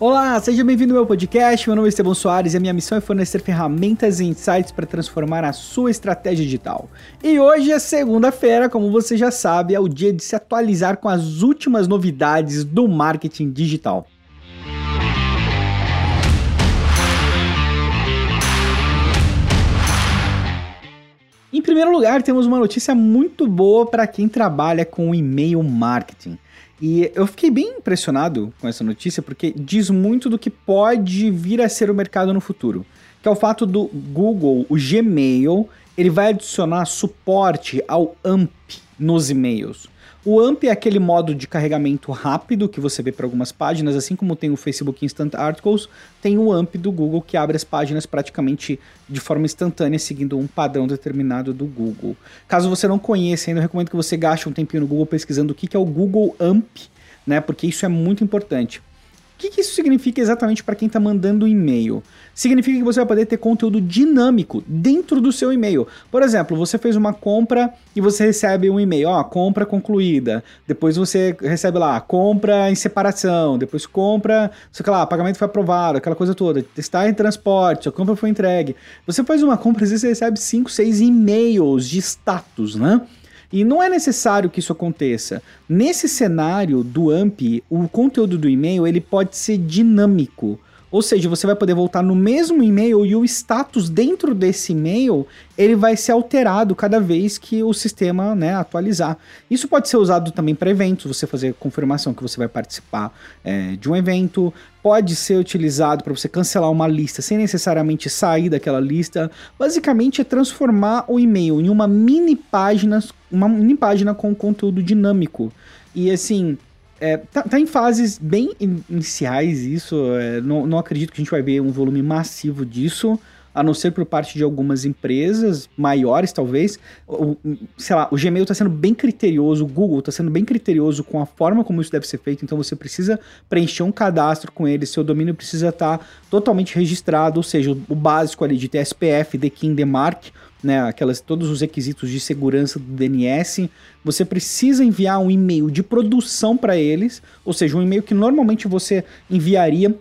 Olá, seja bem-vindo ao meu podcast. Meu nome é Estevão Soares e a minha missão é fornecer ferramentas e insights para transformar a sua estratégia digital. E hoje é segunda-feira, como você já sabe, é o dia de se atualizar com as últimas novidades do marketing digital. Em primeiro lugar, temos uma notícia muito boa para quem trabalha com e-mail marketing. E eu fiquei bem impressionado com essa notícia porque diz muito do que pode vir a ser o mercado no futuro. Que é o fato do Google, o Gmail, ele vai adicionar suporte ao AMP nos e-mails. O AMP é aquele modo de carregamento rápido que você vê para algumas páginas, assim como tem o Facebook Instant Articles, tem o AMP do Google que abre as páginas praticamente de forma instantânea, seguindo um padrão determinado do Google. Caso você não conheça ainda, recomendo que você gaste um tempinho no Google pesquisando o que é o Google AMP, né? Porque isso é muito importante. O que, que isso significa exatamente para quem está mandando um e-mail? Significa que você vai poder ter conteúdo dinâmico dentro do seu e-mail. Por exemplo, você fez uma compra e você recebe um e-mail, ó, compra concluída. Depois você recebe lá, compra em separação. Depois compra, sei lá, pagamento foi aprovado, aquela coisa toda. Está em transporte, a compra foi entregue. Você faz uma compra, às vezes você recebe 5, 6 e-mails de status, né? E não é necessário que isso aconteça. Nesse cenário do AMP, o conteúdo do e-mail ele pode ser dinâmico. Ou seja, você vai poder voltar no mesmo e-mail e o status dentro desse e-mail ele vai ser alterado cada vez que o sistema né, atualizar. Isso pode ser usado também para eventos, você fazer confirmação que você vai participar é, de um evento, pode ser utilizado para você cancelar uma lista sem necessariamente sair daquela lista. Basicamente é transformar o e-mail em uma mini página, uma mini página com conteúdo dinâmico. E assim, é, tá, tá, em fases bem iniciais isso. É, não, não acredito que a gente vai ver um volume massivo disso a não ser por parte de algumas empresas maiores, talvez. O, sei lá, o Gmail está sendo bem criterioso, o Google está sendo bem criterioso com a forma como isso deve ser feito, então você precisa preencher um cadastro com ele, seu domínio precisa estar tá totalmente registrado, ou seja, o básico ali de TSPF, DKIM, DMARC, né, aquelas, todos os requisitos de segurança do DNS, você precisa enviar um e-mail de produção para eles, ou seja, um e-mail que normalmente você enviaria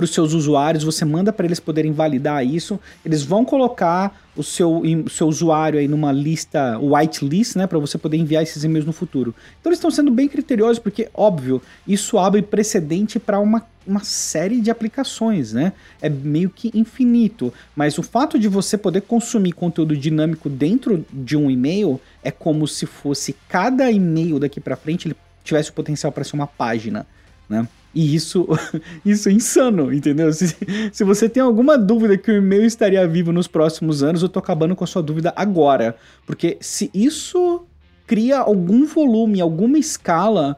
para os seus usuários, você manda para eles poderem validar isso, eles vão colocar o seu, o seu usuário aí numa lista whitelist, né, para você poder enviar esses e-mails no futuro. Então eles estão sendo bem criteriosos porque, óbvio, isso abre precedente para uma, uma série de aplicações, né? É meio que infinito, mas o fato de você poder consumir conteúdo dinâmico dentro de um e-mail é como se fosse cada e-mail daqui para frente ele tivesse o potencial para ser uma página, né? E isso, isso é insano, entendeu? Se, se você tem alguma dúvida que o e-mail estaria vivo nos próximos anos, eu tô acabando com a sua dúvida agora. Porque se isso cria algum volume, alguma escala,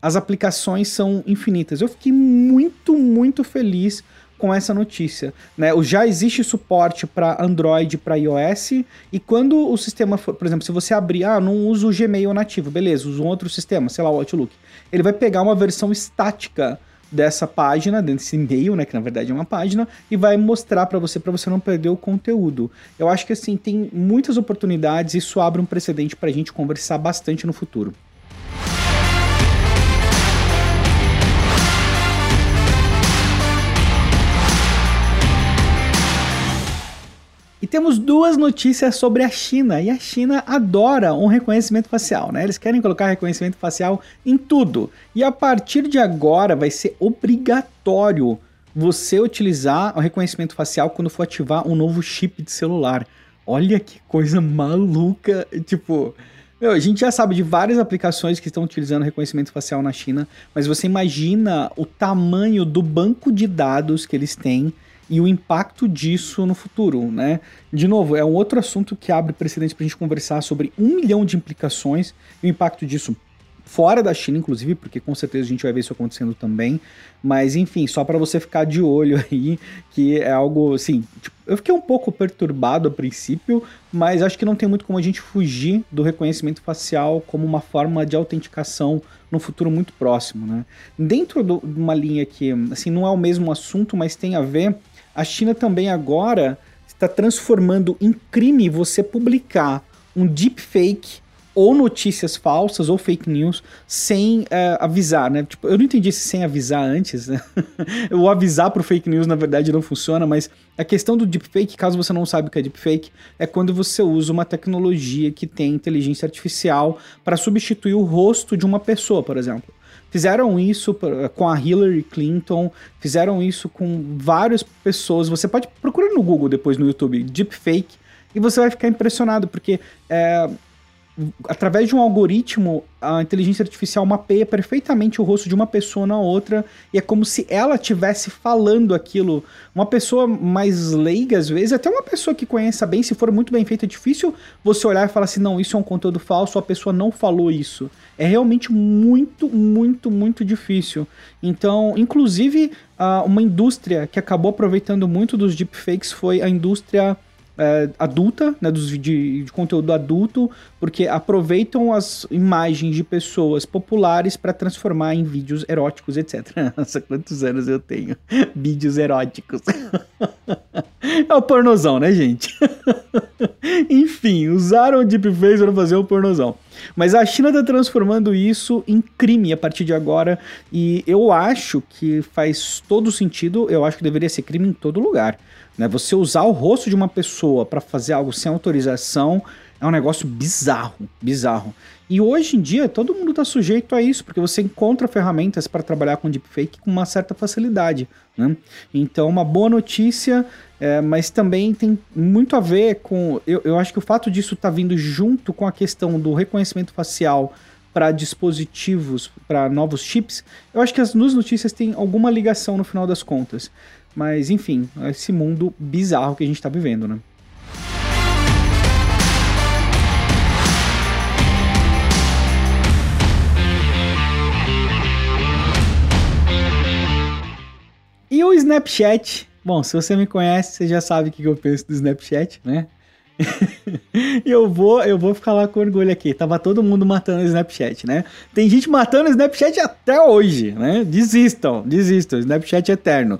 as aplicações são infinitas. Eu fiquei muito, muito feliz com essa notícia. Né? Já existe suporte para Android para iOS, e quando o sistema for, por exemplo, se você abrir, ah, não uso o Gmail nativo, beleza, uso um outro sistema, sei lá, o Outlook. Ele vai pegar uma versão estática dessa página, desse e-mail, né, que na verdade é uma página, e vai mostrar para você para você não perder o conteúdo. Eu acho que assim tem muitas oportunidades isso abre um precedente para a gente conversar bastante no futuro. E temos duas notícias sobre a China. E a China adora um reconhecimento facial, né? Eles querem colocar reconhecimento facial em tudo. E a partir de agora vai ser obrigatório você utilizar o reconhecimento facial quando for ativar um novo chip de celular. Olha que coisa maluca. Tipo, meu, a gente já sabe de várias aplicações que estão utilizando reconhecimento facial na China, mas você imagina o tamanho do banco de dados que eles têm e o impacto disso no futuro, né? De novo, é um outro assunto que abre precedente para a gente conversar sobre um milhão de implicações e o impacto disso fora da China, inclusive, porque com certeza a gente vai ver isso acontecendo também. Mas enfim, só para você ficar de olho aí, que é algo assim. Tipo, eu fiquei um pouco perturbado a princípio, mas acho que não tem muito como a gente fugir do reconhecimento facial como uma forma de autenticação no futuro muito próximo, né? Dentro de uma linha que, assim, não é o mesmo assunto, mas tem a ver a China também agora está transformando em crime você publicar um deepfake ou notícias falsas ou fake news sem uh, avisar, né? Tipo, eu não entendi se sem avisar antes, né? o avisar pro fake news, na verdade, não funciona, mas a questão do deepfake, caso você não saiba o que é deepfake, é quando você usa uma tecnologia que tem inteligência artificial para substituir o rosto de uma pessoa, por exemplo. Fizeram isso com a Hillary Clinton, fizeram isso com várias pessoas. Você pode procurar no Google depois no YouTube, deepfake, e você vai ficar impressionado, porque é, através de um algoritmo, a inteligência artificial mapeia perfeitamente o rosto de uma pessoa na outra e é como se ela estivesse falando aquilo. Uma pessoa mais leiga, às vezes, até uma pessoa que conheça bem, se for muito bem feito, é difícil você olhar e falar assim: não, isso é um conteúdo falso, a pessoa não falou isso. É realmente muito, muito, muito difícil. Então, inclusive, uma indústria que acabou aproveitando muito dos deepfakes foi a indústria é, adulta, né, dos, de, de, conteúdo adulto, porque aproveitam as imagens de pessoas populares para transformar em vídeos eróticos, etc. Nossa, quantos anos eu tenho? vídeos eróticos. é o pornozão, né, gente? Enfim, usaram o deepfake para fazer o pornozão. Mas a China está transformando isso em crime a partir de agora e eu acho que faz todo sentido, eu acho que deveria ser crime em todo lugar. Né? Você usar o rosto de uma pessoa para fazer algo sem autorização é um negócio bizarro, bizarro. E hoje em dia todo mundo está sujeito a isso, porque você encontra ferramentas para trabalhar com deepfake com uma certa facilidade. Né? Então, uma boa notícia, é, mas também tem muito a ver com. Eu, eu acho que o fato disso estar tá vindo junto com a questão do reconhecimento facial para dispositivos, para novos chips, eu acho que as notícias têm alguma ligação no final das contas. Mas, enfim, esse mundo bizarro que a gente está vivendo, né? E o Snapchat? Bom, se você me conhece, você já sabe o que eu penso do Snapchat, né? e eu vou, eu vou ficar lá com orgulho aqui. Tava todo mundo matando o Snapchat, né? Tem gente matando o Snapchat até hoje, né? Desistam, desistam. Snapchat é eterno.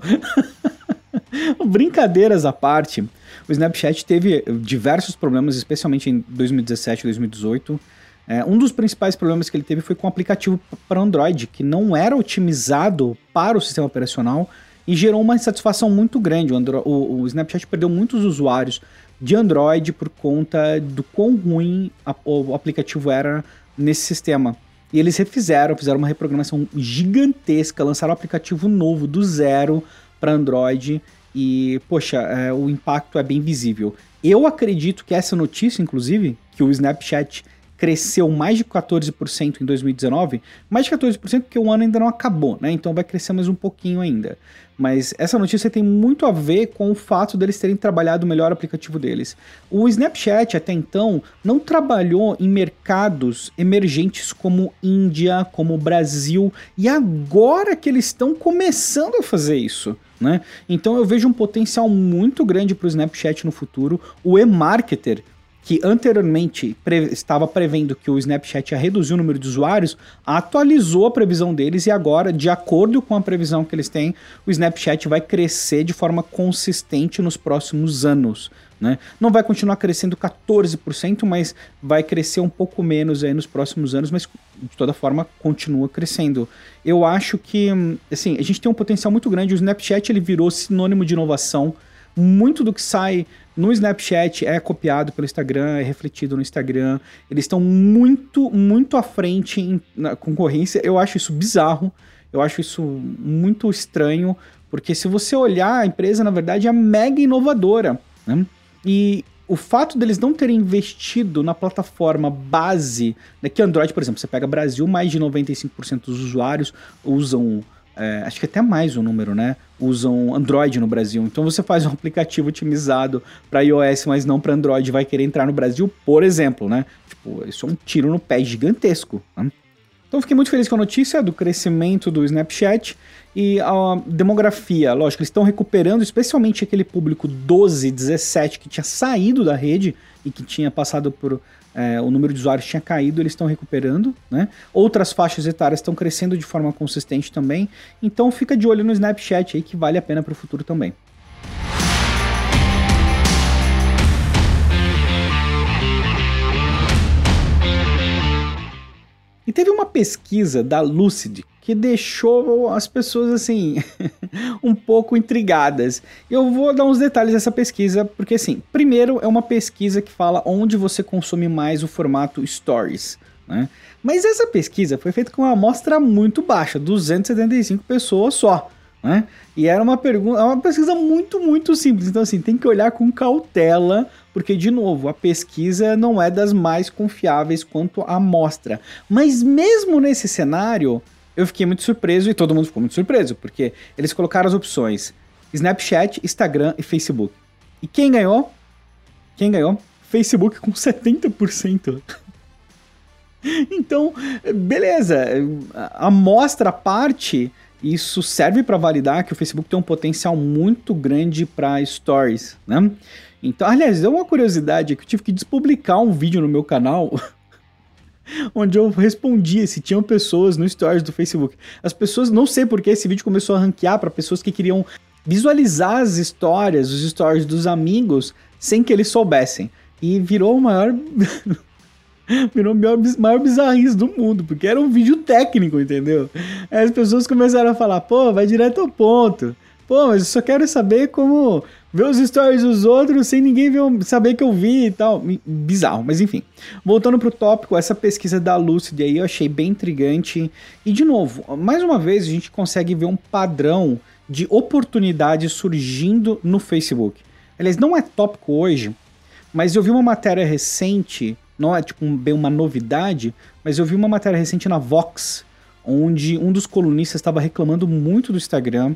Brincadeiras à parte, o Snapchat teve diversos problemas, especialmente em 2017 e 2018. É, um dos principais problemas que ele teve foi com o aplicativo para Android, que não era otimizado para o sistema operacional e gerou uma insatisfação muito grande. O, Andro o, o Snapchat perdeu muitos usuários de Android por conta do quão ruim a, o aplicativo era nesse sistema. E eles refizeram, fizeram uma reprogramação gigantesca, lançaram um aplicativo novo do zero para Android e, poxa, é, o impacto é bem visível. Eu acredito que essa notícia, inclusive, que o Snapchat cresceu mais de 14% em 2019, mais de 14% porque o ano ainda não acabou, né? Então vai crescer mais um pouquinho ainda. Mas essa notícia tem muito a ver com o fato deles terem trabalhado o melhor aplicativo deles. O Snapchat até então não trabalhou em mercados emergentes como Índia, como Brasil, e agora que eles estão começando a fazer isso. Né? Então eu vejo um potencial muito grande para o Snapchat no futuro. O e-marketer que anteriormente pre estava prevendo que o Snapchat ia reduzir o número de usuários, atualizou a previsão deles e agora, de acordo com a previsão que eles têm, o Snapchat vai crescer de forma consistente nos próximos anos. Né? Não vai continuar crescendo 14%, mas vai crescer um pouco menos aí nos próximos anos, mas de toda forma continua crescendo. Eu acho que, assim, a gente tem um potencial muito grande. O Snapchat ele virou sinônimo de inovação. Muito do que sai no Snapchat é copiado pelo Instagram, é refletido no Instagram. Eles estão muito, muito à frente em, na concorrência. Eu acho isso bizarro. Eu acho isso muito estranho, porque se você olhar, a empresa, na verdade, é mega inovadora. Né? E o fato deles não terem investido na plataforma base, né, que Android, por exemplo, você pega Brasil, mais de 95% dos usuários usam é, acho que até mais o número, né? Usam Android no Brasil. Então você faz um aplicativo otimizado para iOS, mas não para Android, vai querer entrar no Brasil, por exemplo, né? Tipo, isso é um tiro no pé gigantesco. Né? Então fiquei muito feliz com a notícia do crescimento do Snapchat e a demografia. Lógico, eles estão recuperando, especialmente aquele público 12, 17 que tinha saído da rede e que tinha passado por é, o número de usuários tinha caído, eles estão recuperando, né? Outras faixas etárias estão crescendo de forma consistente também. Então fica de olho no Snapchat aí que vale a pena para o futuro também. Teve uma pesquisa da Lucid que deixou as pessoas assim um pouco intrigadas. Eu vou dar uns detalhes dessa pesquisa, porque assim, primeiro é uma pesquisa que fala onde você consome mais o formato Stories. Né? Mas essa pesquisa foi feita com uma amostra muito baixa, 275 pessoas só. Né? E era uma pergunta, é uma pesquisa muito, muito simples. Então, assim, tem que olhar com cautela, porque, de novo, a pesquisa não é das mais confiáveis quanto à amostra. Mas mesmo nesse cenário, eu fiquei muito surpreso e todo mundo ficou muito surpreso, porque eles colocaram as opções Snapchat, Instagram e Facebook. E quem ganhou? Quem ganhou? Facebook com 70%. então, beleza, a amostra parte, isso serve para validar que o Facebook tem um potencial muito grande para stories, né? Então, aliás, é uma curiosidade que eu tive que despublicar um vídeo no meu canal onde eu respondia se tinham pessoas no stories do Facebook. As pessoas, não sei porque esse vídeo começou a ranquear para pessoas que queriam visualizar as histórias, os stories dos amigos sem que eles soubessem. E virou o maior virou o maior, maior do mundo, porque era um vídeo técnico, entendeu? Aí as pessoas começaram a falar, pô, vai direto ao ponto. Pô, mas eu só quero saber como ver os stories dos outros sem ninguém ver, saber que eu vi e tal. Bizarro, mas enfim. Voltando pro tópico, essa pesquisa da Lucid aí eu achei bem intrigante. E de novo, mais uma vez a gente consegue ver um padrão de oportunidades surgindo no Facebook. Aliás, não é tópico hoje, mas eu vi uma matéria recente, não é tipo bem uma novidade, mas eu vi uma matéria recente na Vox, onde um dos colunistas estava reclamando muito do Instagram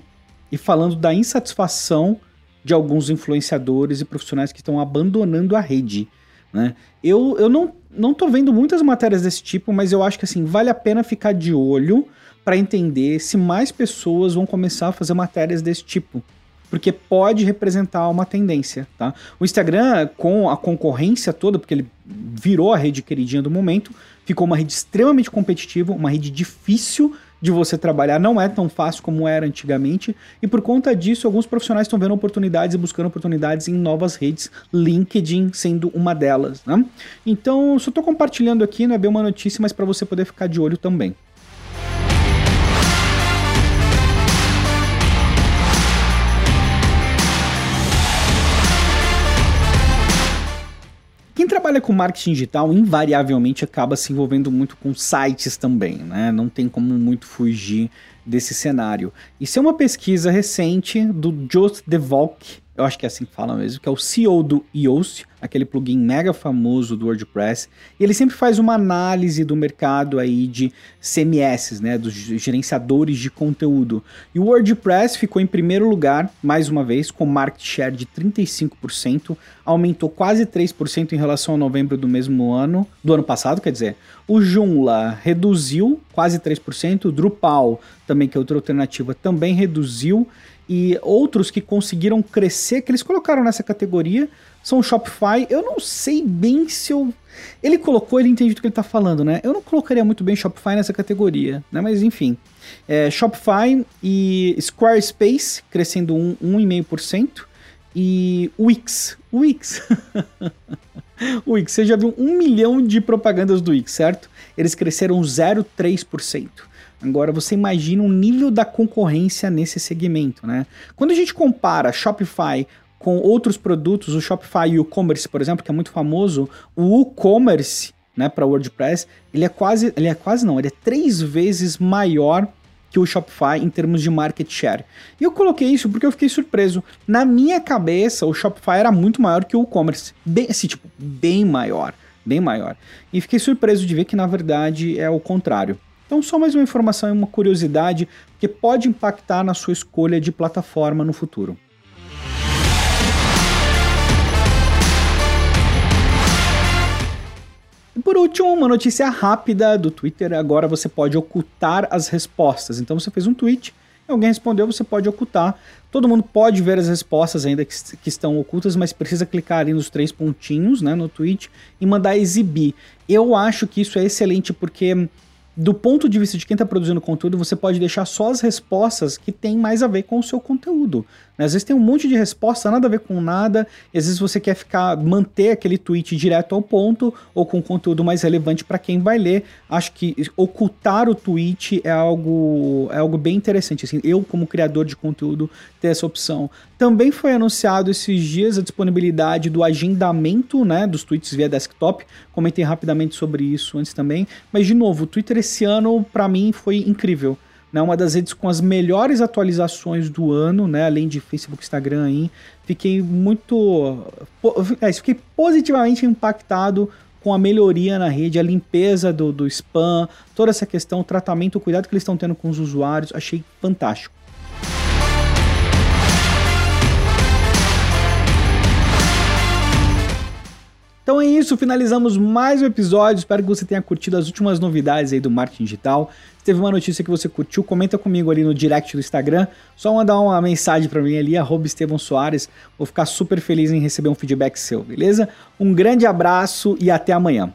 e falando da insatisfação de alguns influenciadores e profissionais que estão abandonando a rede. Né? Eu, eu não, não tô vendo muitas matérias desse tipo, mas eu acho que assim, vale a pena ficar de olho para entender se mais pessoas vão começar a fazer matérias desse tipo. Porque pode representar uma tendência, tá? O Instagram, com a concorrência toda, porque ele virou a rede queridinha do momento, ficou uma rede extremamente competitiva, uma rede difícil de você trabalhar não é tão fácil como era antigamente, e por conta disso, alguns profissionais estão vendo oportunidades e buscando oportunidades em novas redes, LinkedIn sendo uma delas. Né? Então, só estou compartilhando aqui, não é bem uma notícia, mas para você poder ficar de olho também. Quem trabalha com marketing digital invariavelmente acaba se envolvendo muito com sites também, né? Não tem como muito fugir desse cenário. Isso é uma pesquisa recente do Jost DeVolk, eu acho que é assim que fala mesmo, que é o CEO do Yoast, aquele plugin mega famoso do WordPress, e ele sempre faz uma análise do mercado aí de CMS, né, dos gerenciadores de conteúdo. E o WordPress ficou em primeiro lugar, mais uma vez, com market share de 35%, aumentou quase 3% em relação a novembro do mesmo ano, do ano passado, quer dizer. O Joomla reduziu quase 3%, o Drupal, também que é outra alternativa, também reduziu e outros que conseguiram crescer, que eles colocaram nessa categoria, são o Shopify. Eu não sei bem se eu. Ele colocou, ele entende do que ele está falando, né? Eu não colocaria muito bem Shopify nessa categoria, né? Mas enfim. É, Shopify e Squarespace crescendo 1,5%. E Wix. Wix. Wix, você já viu um milhão de propagandas do Wix, certo? Eles cresceram 0,3%. Agora você imagina o nível da concorrência nesse segmento, né? Quando a gente compara Shopify com outros produtos, o Shopify e o e-commerce, por exemplo, que é muito famoso, o e-commerce, né, para WordPress, ele é quase, ele é quase não, ele é três vezes maior que o Shopify em termos de market share. E eu coloquei isso porque eu fiquei surpreso. Na minha cabeça, o Shopify era muito maior que o e-commerce, bem, assim, tipo, bem maior, bem maior. E fiquei surpreso de ver que na verdade é o contrário. Então, só mais uma informação e uma curiosidade que pode impactar na sua escolha de plataforma no futuro. E por último, uma notícia rápida do Twitter. Agora você pode ocultar as respostas. Então você fez um tweet, alguém respondeu, você pode ocultar. Todo mundo pode ver as respostas ainda que, que, estão ocultas, mas precisa clicar ali nos três pontinhos né, no tweet e mandar exibir. Eu acho que isso é excelente porque do ponto de vista de quem está produzindo conteúdo, você pode deixar só as respostas que tem mais a ver com o seu conteúdo. Né? Às vezes tem um monte de resposta, nada a ver com nada, e às vezes você quer ficar manter aquele tweet direto ao ponto ou com conteúdo mais relevante para quem vai ler. Acho que ocultar o tweet é algo é algo bem interessante. Assim, eu como criador de conteúdo ter essa opção. Também foi anunciado esses dias a disponibilidade do agendamento, né, dos tweets via desktop. Comentei rapidamente sobre isso antes também, mas de novo, o Twitter esse ano para mim foi incrível. Né, uma das redes com as melhores atualizações do ano, né, além de Facebook, Instagram aí. Fiquei muito. É, fiquei positivamente impactado com a melhoria na rede, a limpeza do, do spam, toda essa questão, o tratamento, o cuidado que eles estão tendo com os usuários, achei fantástico. Então é isso, finalizamos mais um episódio. Espero que você tenha curtido as últimas novidades aí do marketing digital. Se teve uma notícia que você curtiu, comenta comigo ali no direct do Instagram. Só mandar uma mensagem para mim ali, Estevão Soares. Vou ficar super feliz em receber um feedback seu, beleza? Um grande abraço e até amanhã.